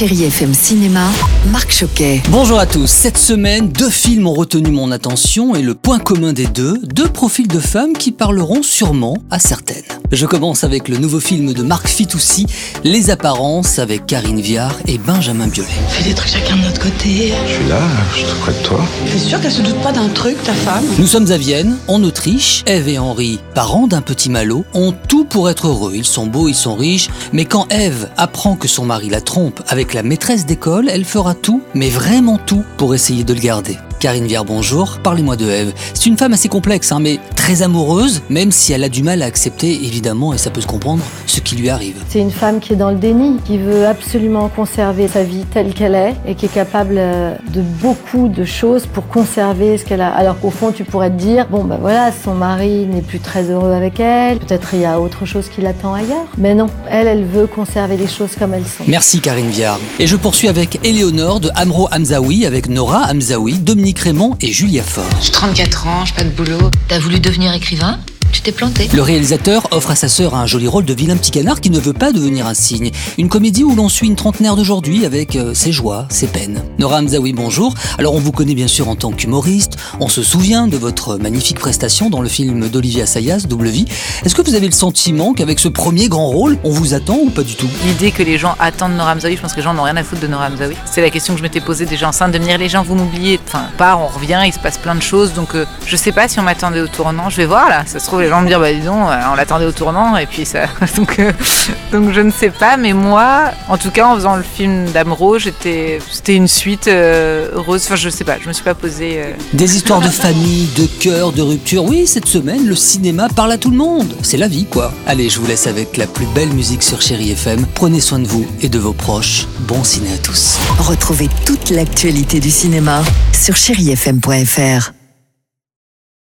Chérie FM Cinéma, Marc Choquet. Bonjour à tous. Cette semaine, deux films ont retenu mon attention et le point commun des deux, deux profils de femmes qui parleront sûrement à certaines. Je commence avec le nouveau film de Marc Fitoussi, Les Apparences, avec Karine Viard et Benjamin Biolay. Fais des trucs chacun de notre côté. Je suis là, je suis tout près de toi. T'es sûr qu'elle se doute pas d'un truc, ta femme? Nous sommes à Vienne, en Autriche. Eve et Henri, parents d'un petit malot, ont tout pour être heureux. Ils sont beaux, ils sont riches, mais quand Eve apprend que son mari la trompe avec la maîtresse d'école, elle fera tout, mais vraiment tout, pour essayer de le garder. Karine Viard, bonjour. Parlez-moi de Eve. C'est une femme assez complexe, hein, mais très amoureuse, même si elle a du mal à accepter, évidemment, et ça peut se comprendre, ce qui lui arrive. C'est une femme qui est dans le déni, qui veut absolument conserver sa vie telle qu'elle est et qui est capable euh, de beaucoup de choses pour conserver ce qu'elle a. Alors qu'au fond, tu pourrais te dire, bon ben voilà, son mari n'est plus très heureux avec elle, peut-être il y a autre chose qui l'attend ailleurs. Mais non, elle, elle veut conserver les choses comme elles sont. Merci Karine Viard. Et je poursuis avec Éléonore de Amro Hamzaoui, avec Nora Hamzaoui, Dominique Raymond et Julia Faure. J'ai 34 ans, j'ai pas de boulot. T'as voulu devenir écrivain? Tu t'es planté. Le réalisateur offre à sa sœur un joli rôle de vilain petit canard qui ne veut pas devenir un cygne. Une comédie où l'on suit une trentenaire d'aujourd'hui avec euh, ses joies, ses peines. Nora Hamzaoui, bonjour. Alors on vous connaît bien sûr en tant qu'humoriste. On se souvient de votre magnifique prestation dans le film d'Olivia Sayas, Double Vie. Est-ce que vous avez le sentiment qu'avec ce premier grand rôle, on vous attend ou pas du tout? L'idée que les gens attendent Nora Hamzaoui, je pense que les gens n'ont rien à foutre de Nora Hamzaoui. C'est la question que je m'étais posée déjà enceinte de me dire les gens vous m'oubliez. Enfin, part, on revient, il se passe plein de choses. Donc euh, je sais pas si on m'attendait au tournant. Je vais voir là. Ça se trouve gens me dire bah dis donc, euh, on l'attendait au tournant et puis ça. donc, euh, donc je ne sais pas, mais moi, en tout cas, en faisant le film d'Amro, j'étais, c'était une suite euh, heureuse. Enfin, je sais pas, je me suis pas posé. Des histoires de famille, de cœur, de rupture. Oui, cette semaine, le cinéma parle à tout le monde. C'est la vie, quoi. Allez, je vous laisse avec la plus belle musique sur Chéri FM. Prenez soin de vous et de vos proches. Bon ciné à tous. Retrouvez toute l'actualité du cinéma sur chérifm.fr.